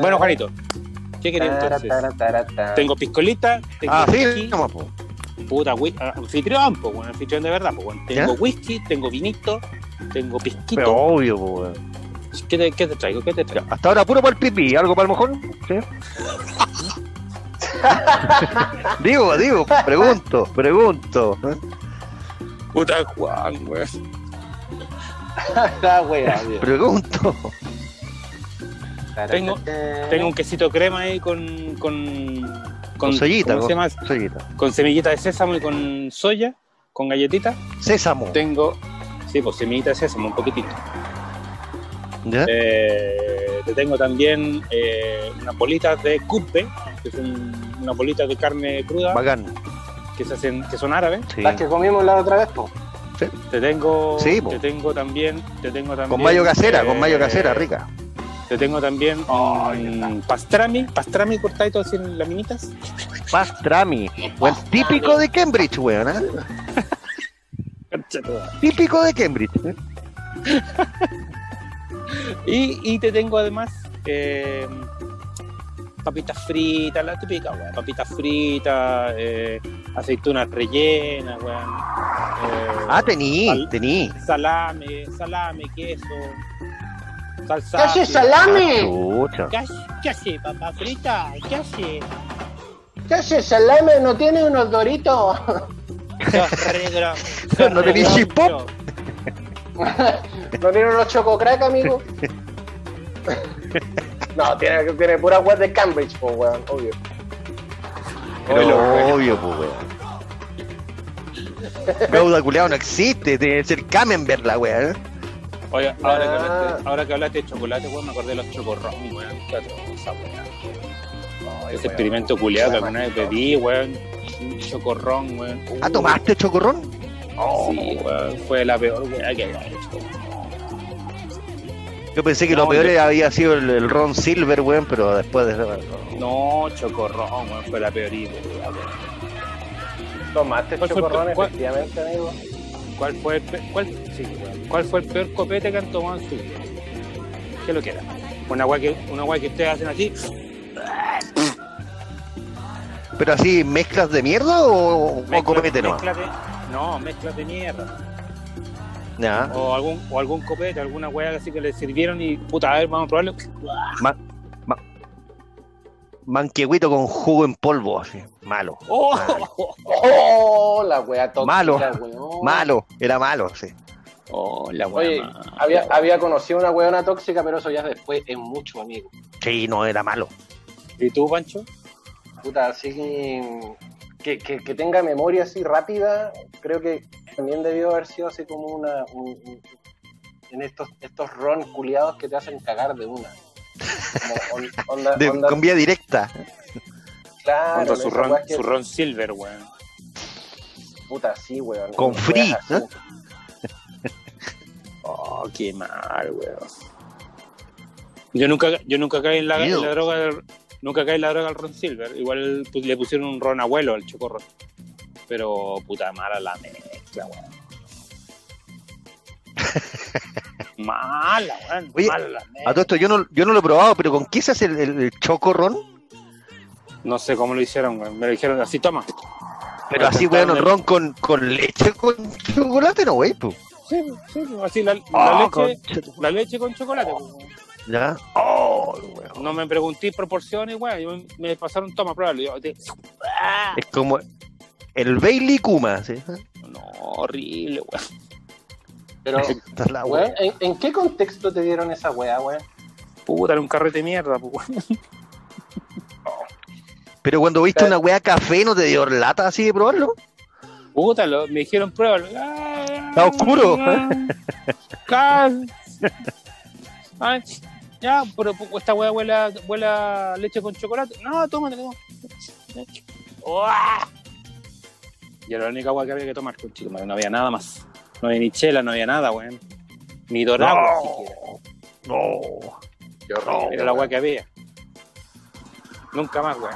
Bueno, Juanito, ¿qué quería entonces? Tengo piscolita, tengo Ah, sí, whisky, vamos, po. puta, ah, anfitrión, pues, bueno, anfitrión de verdad, pues, bueno. Tengo ¿Ya? whisky, tengo vinito, tengo pisquito. Pero obvio. ¿Qué, te, qué te traigo? ¿Qué te traigo? Hasta ahora puro para el pipí, ¿algo para el mojón? ¿Sí? digo, digo, pregunto, pregunto. Puta Juan, weón. Pregunto. Tengo- Tengo un quesito crema ahí con. con. Con soyita, ¿Cómo se llama? Soyita. Con semillita de sésamo y con soya, con galletita. Sésamo. Tengo. Sí, pues semillita de sésamo, un poquitito. ¿Ya? Eh, te tengo también eh, unas bolitas de kubbe, que son unas bolitas de carne cruda, Bacán. que, se hacen, que son árabes. Sí. Las que comimos la otra vez, po. Te tengo, Sí, po. te tengo también, te tengo también Con mayo casera, con mayo eh, casera, rica. Te tengo también mm, pastrami, pastrami cortadito así en laminitas. Pastrami. Buen típico de Cambridge, weón. ¿eh? Típico de Cambridge. ¿eh? Y, y te tengo además eh, papitas fritas, la típica, weón. Papitas fritas, eh, aceitunas rellenas, weón. Eh, Ah, tení, tení. salame, salame, queso, salsa. ¿Qué hace salame? Chucha. ¿Qué hace, qué hace, papa frita? ¿Qué hace? ¿Qué hace salame? ¿No tiene unos doritos? Sos sos ¿No tenés chip pop? groncho. ¿No tiene unos chococrack, amigo? no, tiene, tiene pura web de Cambridge, po, weón, obvio. Pero obvio, pues, weón. Gouda culeado no existe, tiene que ser Camembert la weá, ¿eh? Oye, ahora, que Ah. hablaste, ahora que hablaste de chocolate, weón, me acordé de los chocorrón, weón. Qué atroz, weón. Ese experimento culiado que alguna vez bebí, weón. Chocorrón, weón. ¿Ah, tomaste chocorrón? Sí, weón. Fue la peor weá que había hecho. Yo pensé que No, lo peor yo- había sido el, el Ron Silver, weón, pero después de No, chocorrón, weón. Fue la peorita, weón. Tomaste ¿Cuál fue el chocorrón, efectivamente, amigo. ¿Cuál fue el, pe- cuál, sí. ¿Cuál fue el peor copete que han tomado en su vida? ¿Qué lo que era? Una weá que, una weá que ustedes hacen así. ¿Pero así mezclas de mierda o, o mezcla- copete mezcla de- no, mezclas de mierda. O algún, o algún copete, alguna weá así que le sirvieron y puta, a ver, vamos a probarlo. Manquehuito con jugo en polvo, así. Malo. ¡Oh! Oh, la wea tóxica, Malo. weón. Malo, era malo, sí. Oh, la weá. Oye, mala. había, había conocido una weona tóxica, pero eso ya después es mucho, amigo. Sí, no, era malo. ¿Y tú, Pancho? Puta, así que, que, que, que tenga memoria así rápida, creo que también debió haber sido así como una. un- un- en estos, estos ron culiados que te hacen cagar de una. Como on- onda, De- onda- con vía directa. claro, Contra en su ron, que- su ron silver, weón. Puta, sí, weón. Con free. ¿eh? Oh, qué mal, weón. Yo nunca, yo nunca caí en la, en Ew. la droga del, nunca caí en la droga del ron silver. Igual pues, le pusieron un ron abuelo al chocorro. Pero puta mala la mezcla, weón. Mala, weón. Oye, mala la A todo esto yo no, yo no lo he probado, pero ¿con qué se hace el, el, el chocorrón? No sé cómo lo hicieron, weón. Me dijeron así, toma. Pero Me así, contaron weón, el ron con, con leche con chocolate, no, wey, pues. Sí, sí, así la, la Ah, leche, tu- la leche con chocolate. Ya. Oh, weón. No me pregunté proporciones, weón. Me- Me pasaron, toma, pruébalo. Yo, te-. Es como el Bailey Kuma, ¿sí? No, horrible, weón. Pero, Esta es la weón, wea. ¿en, en qué contexto te dieron esa wea, weón? Puta, era un carrete de mierda, pues, weón. Pero cuando viste una wea café, ¿no te dio lata así de probarlo? Puta, lo- me dijeron pruébalo. Está oscuro. Cal. Ay, ya, pero pues, esta weá huele, leche con chocolate. No, tómate, toma. Uah. Y era la única agua que había que tomar, conchito, madre, no había nada más. No había ni chela, no había nada, weón. Ni dorado siquiera. No. Qué horrible, Era la agua que había. Nunca más, weón.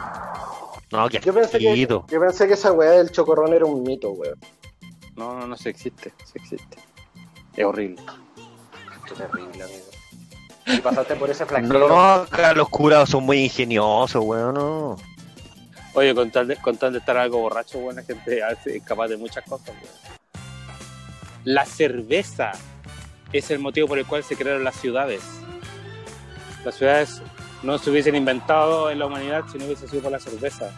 No, qué Yo pensé, que, yo pensé que esa weá del chocorrón era un mito, weón. No, no, no, se existe, se existe. Es horrible. Qué terrible, amigo. Y pasaste por ese flagelo. No, acá los curados son muy ingeniosos, weón. No. Oye, con tal, de, estar algo borracho, la gente es capaz de muchas cosas. La cerveza es el motivo por el cual se crearon las ciudades. Las ciudades no se hubiesen inventado en la humanidad si no hubiese sido por la cerveza.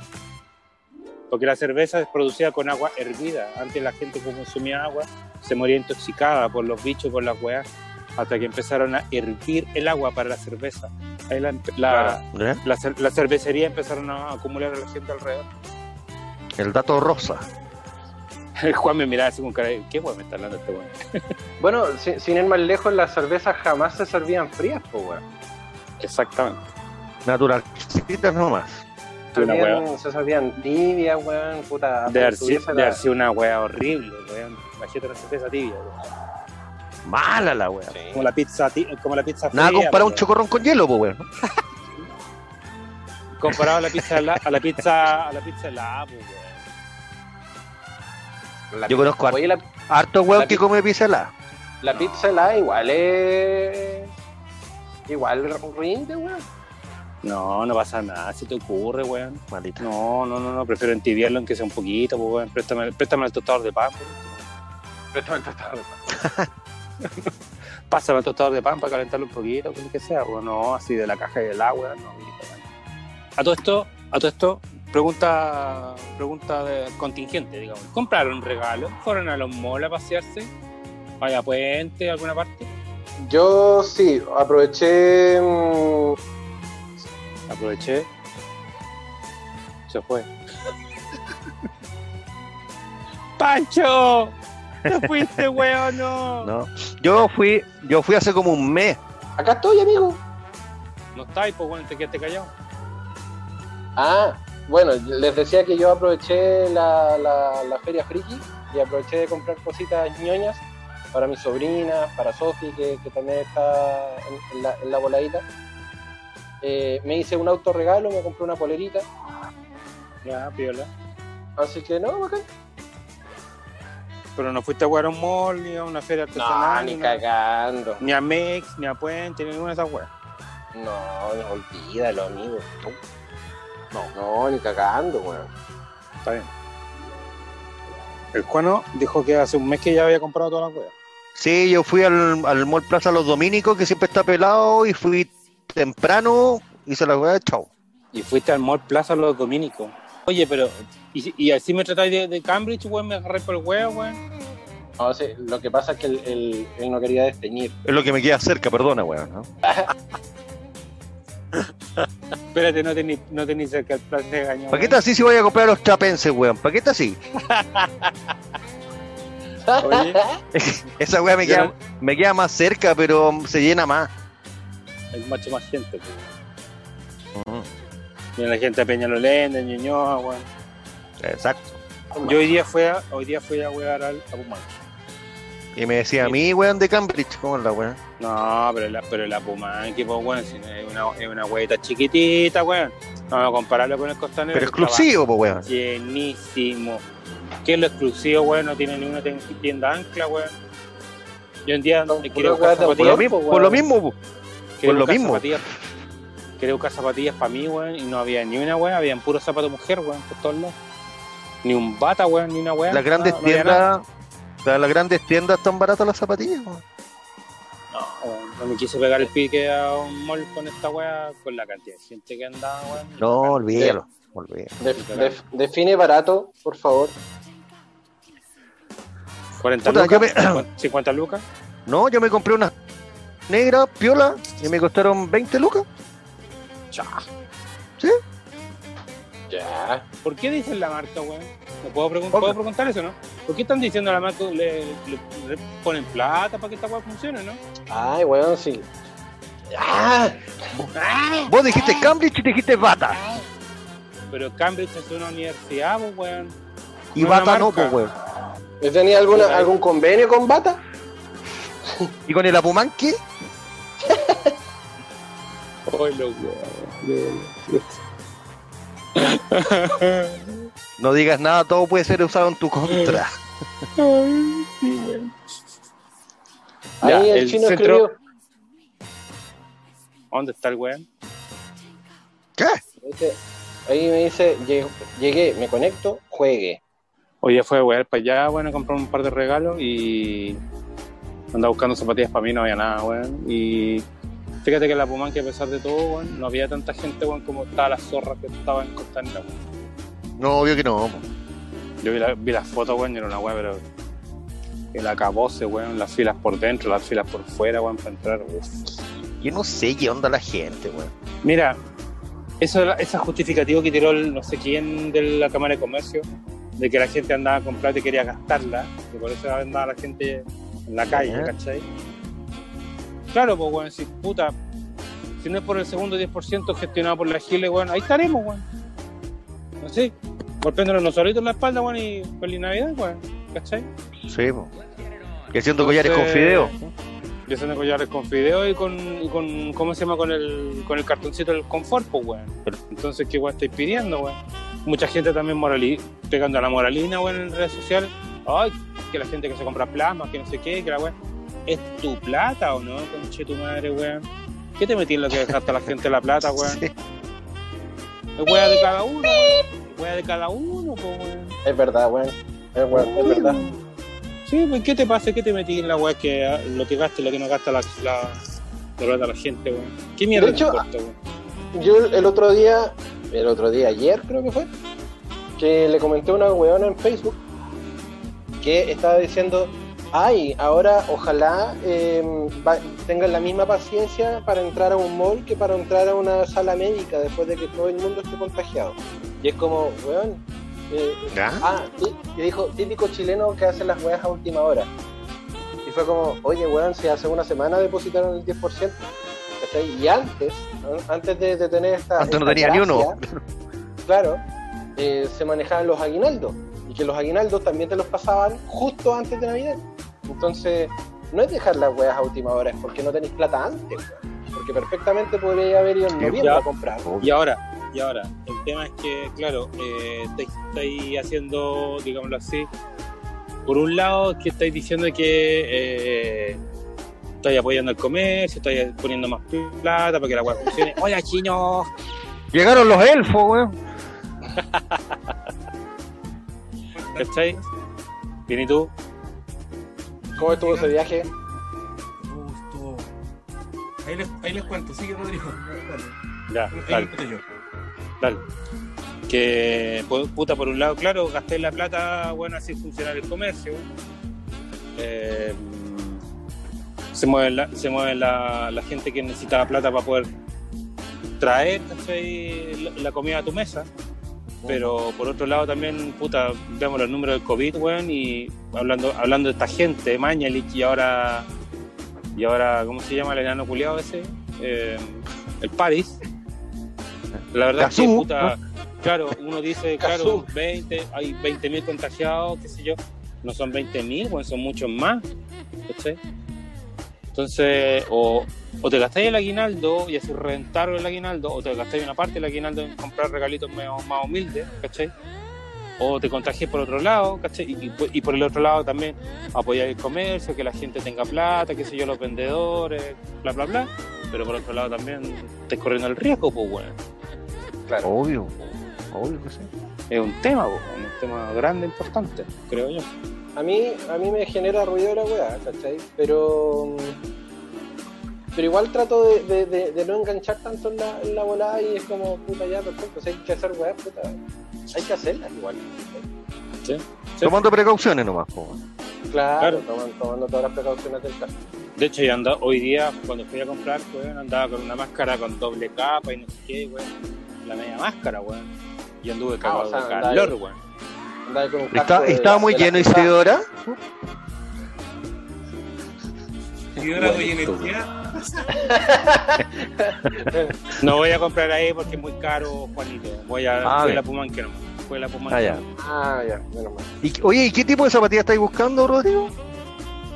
Porque la cerveza es producida con agua hervida. Antes la gente que consumía agua se moría intoxicada por los bichos, por las weas, hasta que empezaron a hervir el agua para la cerveza. Ahí la, la, ¿Eh? la, cer- la cervecería empezaron a acumular a la gente alrededor. El dato rosa. El Juan me miraba así con cara de, ¿qué weón me está hablando este weón? Bueno, si- sin ir más lejos, las cervezas jamás se servían frías, pues, weón. Exactamente. Naturalcitas nomás. Se servían, se servían tibias, weón, puta. De haber sido de la- una wea horrible, weón. La gente no cerveza tibia, weón. Mala la weá. Sí. Como la pizza, como la pizza Nada fría, comparado a un chocorrón con hielo, pues weón. Comparado a la pizza a la pizza a la pizza helada, pues, weón. La Yo conozco Oye, la, harto weón La que come pizza helada. la pizza helada igual es. Igual rinde, weón. No, no pasa nada, si te ocurre, weón. Maldita. No, no, no, no, prefiero entibiarlo aunque sea un poquito, pues, weón. Préstame, préstame el tostador de pan. Préstame el tostador de pan. Pásame el tostador de pan para calentarlo un poquito, lo que sea, weón. No, así de la caja del agua, no. A todo esto, a todo esto, pregunta, pregunta de contingente, digamos. ¿Compraron regalo? ¿Fueron a los malls a pasearse? ¿Vaya a Puente, a alguna parte? Yo sí, aproveché. mm, Aproveché. Se fue. ¡Pancho! ¿Te fuiste, weón? No. No. Yo fui, yo fui hace como un mes. Acá estoy, amigo. No está ahí, pues, weón, te quedaste callado. Ah, bueno, les decía que yo aproveché la, la, la feria friki y aproveché de comprar cositas ñoñas para mi sobrina, para Sofi, que, que también está en, en la, en la voladita. Eh, me hice un autorregalo, me compré una polerita, Ya, piola. así que no, bacán. Pero no fuiste a un mall, ni a una feria No, artesanal, ni nada. cagando. ni a Mex, ni a Puente, ni ninguna de esas weas. No, no, olvídalo, amigo. No, no, ni cagando, weón. Está bien. El Juano dijo que hace un mes que ya había comprado todas las weas. Sí, yo fui al, al Mall Plaza Los Dominicos, que siempre está pelado, y fui temprano, hice la weá, chao. Y fuiste al Mall Plaza Los Dominicos. Oye, pero. ¿Y, y así me tratáis de, de Cambridge, weón? ¿Me agarré por el huevo, weón? No, sí, lo que pasa es que él, él- él no quería desteñir. Es lo que me queda cerca, perdona, weón. ¿no? Espérate, no tení, no tení cerca el plan de gaño. ¿Para qué estás así si voy a comprar los chapenses, weón? ¿Para qué estás así? Oye, Esa weá me queda, me queda más cerca, pero se llena más. hay mucho más gente, pues. Viene la gente de Peñalolén, de Ñuñoa, weón. Exacto. Yo hoy día fui a, hoy día fui a wear al a Pumanque. Y me decía a mí, weón, de Cambridge, ¿cómo es la weá? No, pero la, pero la Pumanque, pues, weón, si no es una, es una huevita chiquitita, weón. No, a compararlo con el costanero. Pero exclusivo, pues, weón. Llenísimo. ¿Qué es lo exclusivo, weón? No tiene ninguna ten- tienda ancla, weón. Yo un día No, puro buscar weá de Por lo mismo, weón. por lo mismo, por lo mismo. Quería buscar zapatillas para mí, weón, y no había ni una, weón. Habían puros zapatos mujer, weón, por todos lados. Ni un bata, weón, ni una weón. Las grandes no, no tiendas, las, grandes tiendas están baratas las zapatillas, weón. No, weón, no me quise pegar el pique a un mall con esta weá, con la cantidad de gente que andaba, weón. No, olvídalo, olvídalo. Def- def- define barato, por favor. 40 Puta, yo lucas, me- 50 lucas. No, yo me compré unas negras, piola, y me costaron 20 lucas. Cha. Ya. ¿Por qué dicen la marca, weón? ¿Me puedo, pregun-. ¿puedo preguntar eso, no? ¿Por qué están diciendo a la marca, le, le- le ponen plata para que esta weá funcione, no? Ay, weón, sí. ¡Ah! Vos dijiste Cambridge y dijiste Bata. Pero Cambridge es una universidad, pues, weón. Y No, Bata no, pues, weón. ¿Tenía alguna, algún convenio con Bata? ¿Y con el Apumanque? Ay, los. No digas nada, todo puede ser usado en tu contra. Ahí Ya, el, el chino centro- escribió. ¿Dónde está el weón? ¿Qué? Dice- ahí me dice, "Lle- llegué, me conecto, juegue. Oye, fue weón para allá, bueno, a comprar un par de regalos y andaba buscando zapatillas para mí, no había nada, weón. Y fíjate que en la Puman, que a pesar de todo, no había tanta gente, como estaba la zorra que estaba en Costanera. No, obvio que no. Yo vi, la- vi las fotos, weón, y era una weón, pero el acabose, weón, las filas por dentro, las filas por fuera, weón, para entrar, weón. Yo no sé qué onda la gente, weón. Mira, eso ese justificativo que tiró el no sé quién de la Cámara de Comercio, de que la gente andaba a comprar y quería gastarla, y por eso andaba la gente en la calle, Ya. ¿cachai? Claro, pues, weón, si puta, si no es por el segundo 10% gestionado por la Gile, weón, ahí estaremos, weón. Así, golpeándonos nosotros solitos en la espalda, weón, y feliz Navidad, weón, ¿cachai? Sí, po. Y haciendo collares con fideo. Y haciendo collares con fideo y con, y con ¿cómo se llama? Con el, con el cartoncito del confort, pues, weón. Entonces, ¿qué weón estáis pidiendo, weón? Mucha gente también morali pegando a la moralina, weón, en redes sociales. Ay, que la gente que se compra plasmas, que no sé qué, que la weón. ¿Es tu plata o no, conche tu madre, weón? ¿Qué te metí en lo que dejaste a la gente la plata, weón? Sí. Es weá de cada uno, weón. Es weá de cada uno, pues, weón. Es verdad, weón. Es, weón, es verdad. Sí, pues ¿qué te pasa? ¿Qué te metí en la weá que ah, lo que gasta y lo que no gasta la, la, la plata la gente, weón? ¿Qué mierda De te hecho, importa, weón? Yo el otro día, el otro día, ayer creo que fue, que le comenté a una weona en Facebook que estaba diciendo, ay, ahora ojalá eh, va- tengan la misma paciencia para entrar a un mall que para entrar a una sala médica después de que todo el mundo esté contagiado. Y es como, weón, eh, ah, y dijo, típico chileno que hace las weas a última hora. Y fue como, oye, weón, si hace una semana depositaron el 10%. ¿cachai? Y antes, antes de, de tener esta. Antes no tenía ni uno. Claro, eh, se manejaban los aguinaldos. Y que los aguinaldos también te los pasaban justo antes de Navidad. Entonces, no es dejar las weas a última hora, es porque no tenéis plata antes, weón. Porque perfectamente podría haber ido en noviembre ya. a comprar. Y ahora, y ahora, el tema es que, claro, eh, estáis, estáis haciendo, digámoslo así, por un lado, que estáis diciendo que eh, estáis apoyando el comercio, estáis poniendo más plata para que la weá funcione. ¡Hola, chino! Llegaron los elfos, weón. ¿Cachai? Bien, ¿y tú? ¿Cómo estuvo ese viaje? Uh, estuvo- Ahí les, ahí les cuento, sigue Rodrigo. Dale. Ya, Ahí dale. les yo. Dale. Que, pu- puta, por un lado, claro, gasté la plata, bueno, así funciona el comercio. Eh, se mueve, la, se mueve la, la gente que necesitaba plata para poder traer la, la comida a tu mesa. Pero por otro lado también, puta, vemos los números del COVID, weón, y hablando, hablando de esta gente, Mañalich y ahora, y ahora, ¿cómo se llama el enano culiado ese? Eh, el Paris. La verdad es que, puta, claro, uno dice, claro, 20, hay 20.000 contagiados, qué sé yo, no son 20.000, weón, son muchos más, ¿cachai? Entonces, o, o te gastáis el aguinaldo y así reventaron el aguinaldo, o te gastáis una parte del aguinaldo en comprar regalitos medio- más humildes, ¿cachai? O te contagies por otro lado, ¿cachai? Y, y por- y por el otro lado también apoyar el comercio, que la gente tenga plata, qué sé yo, los vendedores, bla, bla, bla. Pero por otro lado también estás corriendo el riesgo, pues, bueno. Claro. Obvio. Obvio que sí. Es un tema, pues, un tema grande, importante, creo yo. A mí, a mí me genera ruido la weá, ¿cachai? Pero. Pero igual trato de, de- de- de no enganchar tanto en la, en la volada y es como, puta, ya, perfecto. Si hay que hacer weá, puta, hay que hacerlas igual. ¿cachai? ¿sí? Sí. Tomando precauciones nomás, po, weón. Claro, Claro. Tomando, tomando todas las precauciones del caso. De hecho, yo andaba, hoy día, cuando fui a comprar, weón, andaba con una máscara con doble capa y no sé qué, weón. La media máscara, weón. Y anduve cagado o sea, de andaba calor, weón. Andaba con un Está- casco estaba muy lleno y Y voy energía. No voy a comprar ahí porque es muy caro, Juanito. Voy a, Ah, voy a la Pumanque nomás. Voy a la Pumanque. Ah, ya. Ah, ya, menos mal. Y, oye, ¿y qué tipo de zapatillas estáis buscando, Rodrigo?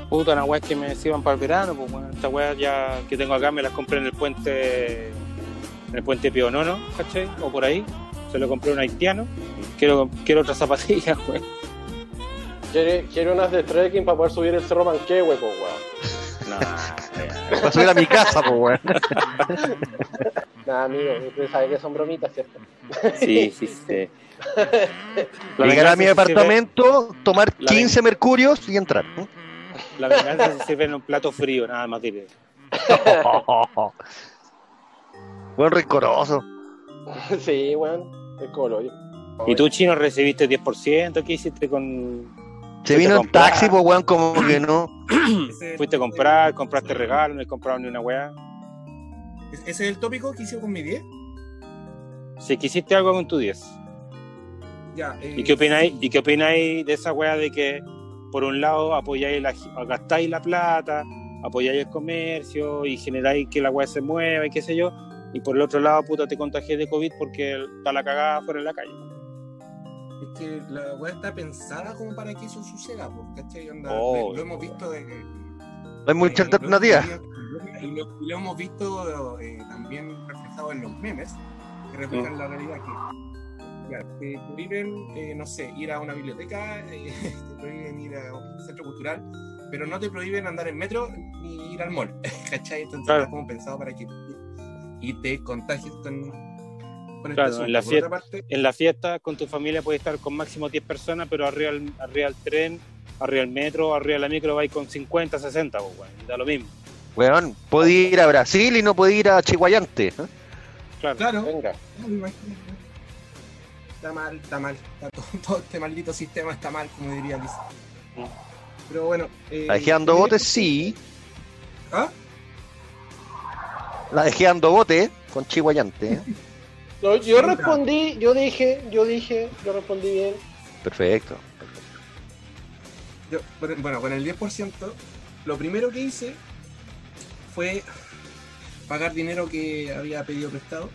Puta, una weá que me sirvan para el verano, pues bueno, esta weá ya que tengo acá me las compré en el puente, en el puente Pío Nono, ¿cachai? O por ahí. Se lo compré a un haitiano. Quiero, quiero otras zapatillas, weón. Quiere unas de trekking para poder subir el cerro Manquehue, pues, weón. No. Para subir a mi casa, pues, weón. Nada, amigo, usted sabe que son bromitas, ¿cierto? Sí, sí, sí. Llegar a mi departamento, tomar La 15 mercurios y entrar. ¿eh? La venganza se sirve en un plato frío, nada más diré. Buen rencoroso. sí, weón. Es como lo. ¿Y tú, chino, recibiste 10%? ¿Qué hiciste con...? Se vino en taxi, pues, weón, como que no. ¿Fuiste a comprar? ¿Compraste regalo? ¿No has comprado ni una weá? Ese es el tópico que hice con mi 10. Si quisiste algo con tu 10. Ya, eh, ¿Y qué opináis, ¿Y qué opináis de esa weá de que, por un lado, apoyáis la, gastáis la plata, apoyáis el comercio y generáis que la weá se mueva y qué sé yo, y por el otro lado, puta, te contagias de COVID porque está la cagada fuera en la calle? Es que la weá está pensada como para que eso suceda, pues, ¿cachai? Onda, Oh. lo hemos visto de que. No hay mucha alternativa. lo- Y lo, hemos visto eh, también reflejado en los memes, que reflejan Mm. la realidad que te prohíben, eh, no sé, ir a una biblioteca, eh, te prohíben ir a un centro cultural, pero no te prohíben andar en metro ni ir al mall, ¿cachai? Entonces Claro. está como pensado para que y te contagies con, con Claro, este en la parte, En fiesta, con tu familia, puedes estar con máximo 10 personas, pero arriba del, arriba del tren, arriba del metro, arriba de la micro, vais con 50, 60, pues, y da lo mismo. Weón, puede ir a Brasil y no puede ir a Chihuayante. ¿eh? Claro. claro, Venga. No. Está mal, está mal. Está todo, todo este maldito sistema está mal, como diría Liz. Mm. Pero bueno. Eh, La dejé dando eh, botes, sí. ¿Ah? La dejé dando bote con Chihuayante. ¿eh? No, yo respondí, yo dije, yo dije, yo respondí bien. Perfecto. Yo, bueno, con el 10%, lo primero que hice fue pagar dinero que había pedido prestado.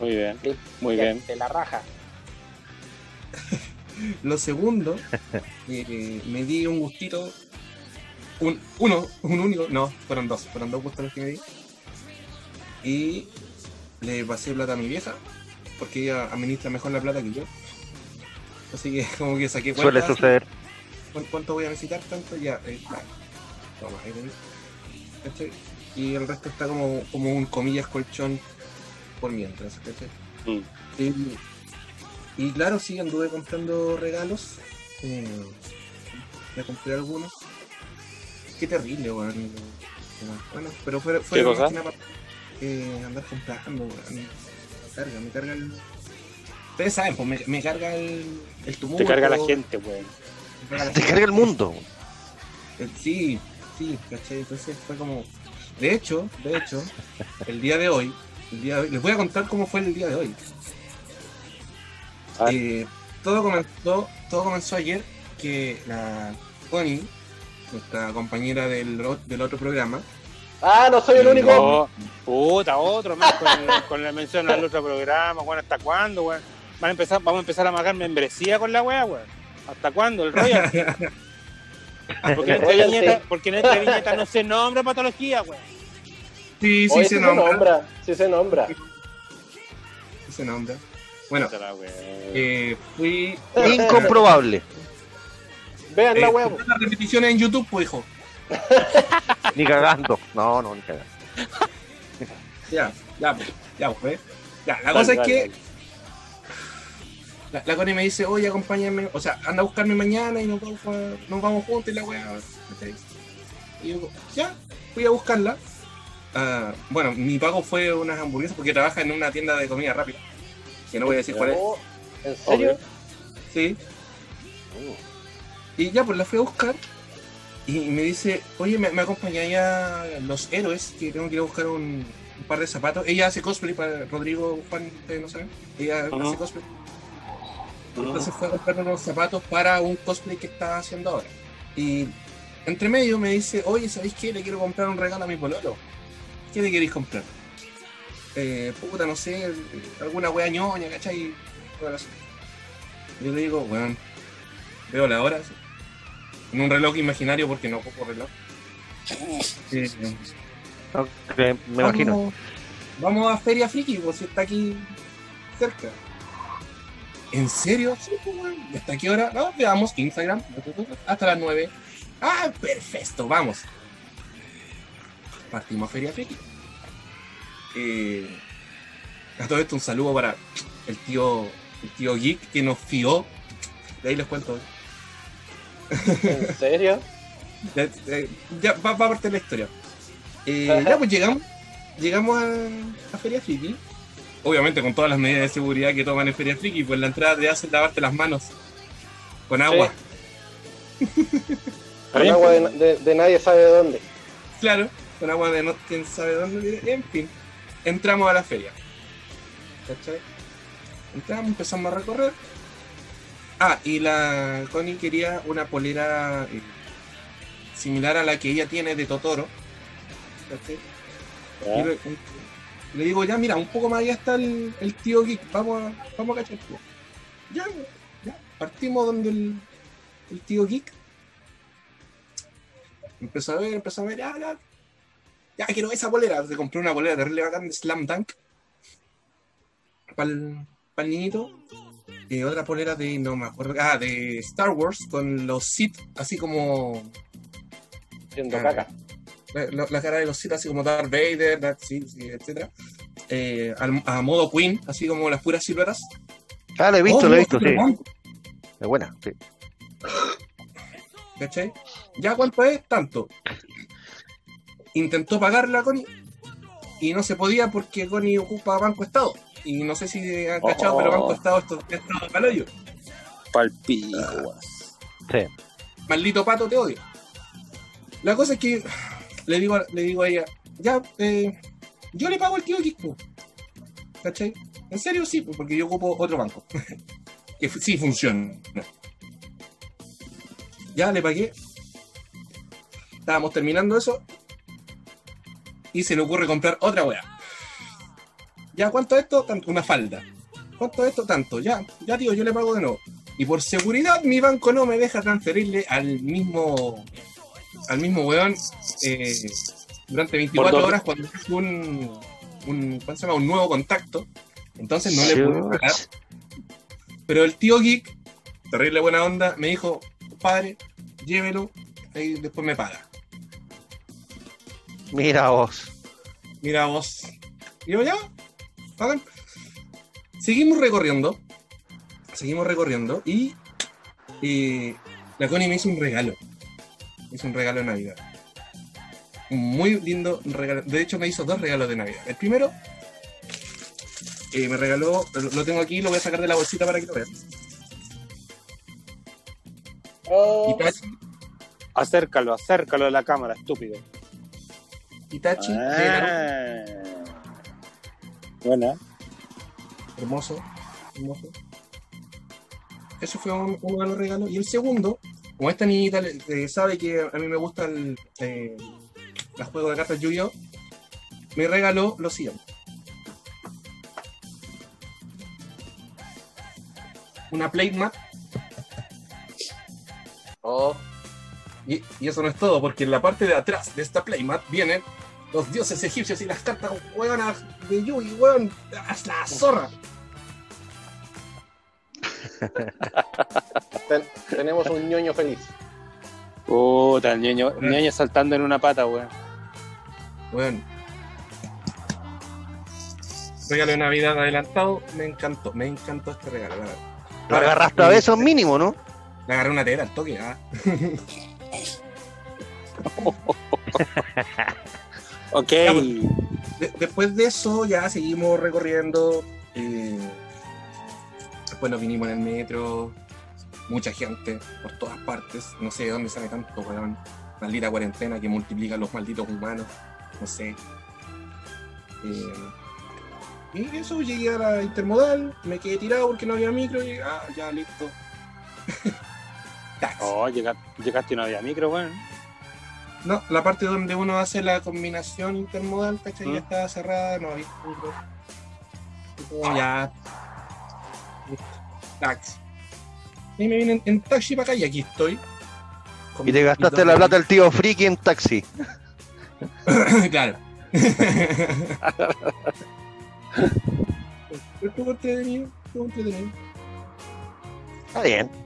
Muy bien, muy bien. De la raja. Lo segundo, eh, me di un gustito. Un, uno, un único, no, fueron dos, fueron dos gustos los que me di. Y le pasé plata a mi vieja, porque ella administra mejor la plata que yo. Así que como que saqué Suele cuentas, suceder. ¿cuán- ¿Cuánto voy a necesitar? Tanto ya. eh. Toma, ahí tenés. ¿Cachai? Y el resto está como, como un comillas colchón por mientras. ¿cachai? Mm. Y, y claro, sí, anduve comprando regalos. Eh, ya compré algunos. Qué terrible, weón. Bueno, pero fue, fue ¿Qué más cosa? Eh, andar comprando, weón. Me carga, me carga el. Ustedes saben, pues me, me carga el, el tumulto. Te carga la gente, weón. carga Te carga el mundo. eh, Sí, sí, ¿cachai? Entonces fue como. De hecho, de hecho, el día de hoy, el día de hoy, les voy a contar cómo fue el día de hoy. Eh, todo comenzó, todo comenzó ayer que la Connie, nuestra compañera del, del otro programa, Ah, no soy el único. Puta, otro más con, con la mención al otro programa, weón, ¿hasta cuándo, weón? Van a empezar, vamos a empezar a pagar membresía con la weá, weón. ¿Hasta cuándo? El Royal. Porque en porque entre viñetas no se nombra patología, weón. Sí, sí Oye, se sí nombra. Sí se nombra. sí se nombra. Bueno, eh, fui. Incomprobable. Vean la eh, huevo. las repeticiones en YouTube, pues hijo. Ni cagando. No, no, ni cagando. Ya, ya, pues, ya, pues. Ya, la Dale, cosa es que dale. la, la Connie me dice, oye, acompáñame, o sea, anda a buscarme mañana y nos vamos, a- nos vamos juntos y la weá. Y yo, ya, fui a buscarla. Ah, bueno, mi pago fue unas hamburguesas porque trabaja en una tienda de comida rápida. Que no voy a decir cuál es. Oh, ¿En serio? Sí. Y ya, pues la fui a buscar. Y me dice, oye, me, me acompañáis a Los Héroes, que tengo que ir a buscar un, un par de zapatos. Ella hace cosplay para Rodrigo Juan, ustedes no saben. Ella hace cosplay. Entonces fue a comprar unos zapatos para un cosplay que estaba haciendo ahora. Y entre medio me dice, oye, ¿sabéis qué? Le quiero comprar un regalo a mi pololo. ¿Qué le queréis comprar? Eh, puta, no sé, alguna wea ñoña, ¿cachai? Bueno. Yo le digo, weón, veo la hora, en un reloj imaginario porque no ocupo reloj. Ok, me imagino. Vamos, vamos a Feria Friki, pues si está aquí cerca. ¿En serio? Sí, pues, weón. ¿Y ¿Hasta qué hora? No, veamos Instagram. Hasta las 9. Ah, perfecto, vamos. partimos a Feria Friki. Eh, a todo esto un saludo para el tío, el tío Geek que nos fió. De ahí les cuento. ¿En serio? Ya, eh, ya va, va a partir la historia. Eh, ya pues llegamos, llegamos a, a Feria Friki. Obviamente con todas las medidas de seguridad que toman en Feria Friki, pues la entrada te hacen lavarte las manos con agua. Con agua de, de- de nadie sabe de dónde. Claro, con agua de no quién sabe dónde. En fin, entramos a la feria. ¿Cachai? Entramos, empezamos a recorrer. Ah, y la Connie quería una polera eh, similar a la que ella tiene de Totoro. Le, le digo, ya, mira, un poco más allá está el, el tío Geek, vamos a, vamos a cachar. pues. Ya, ya, partimos donde el, el tío Geek. Empezó a ver, empezó a ver, ya, ya, ya quiero esa bolera. Se compró una bolera terrible bacán de Slam Dunk para el, niñito. Otra polera de, no me acuerdo, ah, de Star Wars con los Sith, así como Siendo Ah, caca. la, la- la cara de los Sith, así como Darth Vader, Darth Sith, sí, etc. Eh, al- a modo Queen, así como las puras siluetas. Ah, lo he visto, Oh, lo he visto, sí. Es buena, sí. ¿Cachai? ¿Ya cuánto es? Tanto. Intentó pagarla Connie y no se podía porque Connie ocupa Banco Estado. Y no sé si han cachado, Oh. pero Banco Estado esto es estado para hoyo. Palpico, weón. Sí. Maldito pato, te odio. La cosa es que le digo, le digo a ella, ya, eh, yo le pago al tío Kiko. ¿Cachai? ¿En serio? Sí, pues, porque yo ocupo otro banco. que sí funciona. Ya le pagué. Estábamos terminando eso. Y se le ocurre comprar otra wea. Ya, ¿cuánto es esto? Tanto, una falda. ¿Cuánto es esto? Tanto. Ya, ya tío, yo le pago de nuevo. Y por seguridad mi banco no me deja transferirle al mismo al mismo weón eh, durante 24 Por dos- horas cuando es un, un ¿cómo se llama? un nuevo contacto. Entonces no le pude pagar. Pero el tío Geek, terrible buena onda, me dijo, padre, llévelo, y después me paga. Mira vos. Mira vos. Y yo ya, Seguimos recorriendo. Seguimos recorriendo y eh, la Connie me hizo un regalo. Me hizo un regalo de Navidad. Un muy lindo regalo. De hecho, me hizo dos regalos de Navidad. El primero eh, me regaló, lo, tengo aquí, lo voy a sacar de la bolsita para que lo vean. Oh, Itachi, Acércalo, acércalo a la cámara, estúpido. Itachi de Naruto. Buena. hermoso, hermoso. Ese fue un- uno de los regalos. Y el segundo, como esta niñita le- eh, sabe que a mí me gusta el, eh, los juegos de cartas Yu-Gi-Oh, me regaló lo siguiente. Una playmat. oh, Y, y eso no es todo, porque en la parte de atrás de esta playmat vienen los dioses egipcios y las cartas hueonas de Yu-Gi, weón. ¡Es la zorra! ten- tenemos un ñoño feliz. Puta, el ñoño, el ñoño saltando en una pata, weón. Bueno. Regalo de Navidad adelantado, me encantó, me encantó este regalo. la verdad. Lo agarraste a besos mínimo, ¿no? Le agarré una tela al toque, ah. Ok. Después de eso ya seguimos recorriendo. eh, después nos vinimos en el metro. Mucha gente por todas partes. No sé de dónde sale tanto, weón. Maldita cuarentena que multiplica los malditos humanos. No sé. Eh, y eso, llegué a la intermodal, me quedé tirado porque no había micro y ah, ya listo. Oh, llega- llegaste y no había micro, weón. No, la parte donde uno hace la combinación intermodal, ¿cachai? Ya ¿Mm? estaba cerrada, no había ya. Listo. Taxi. Y me vine en, taxi para acá y aquí estoy. Y te gastaste la plata del tío Friki en taxi. claro. Estuvo entretenido, estuvo entretenido. Está bien.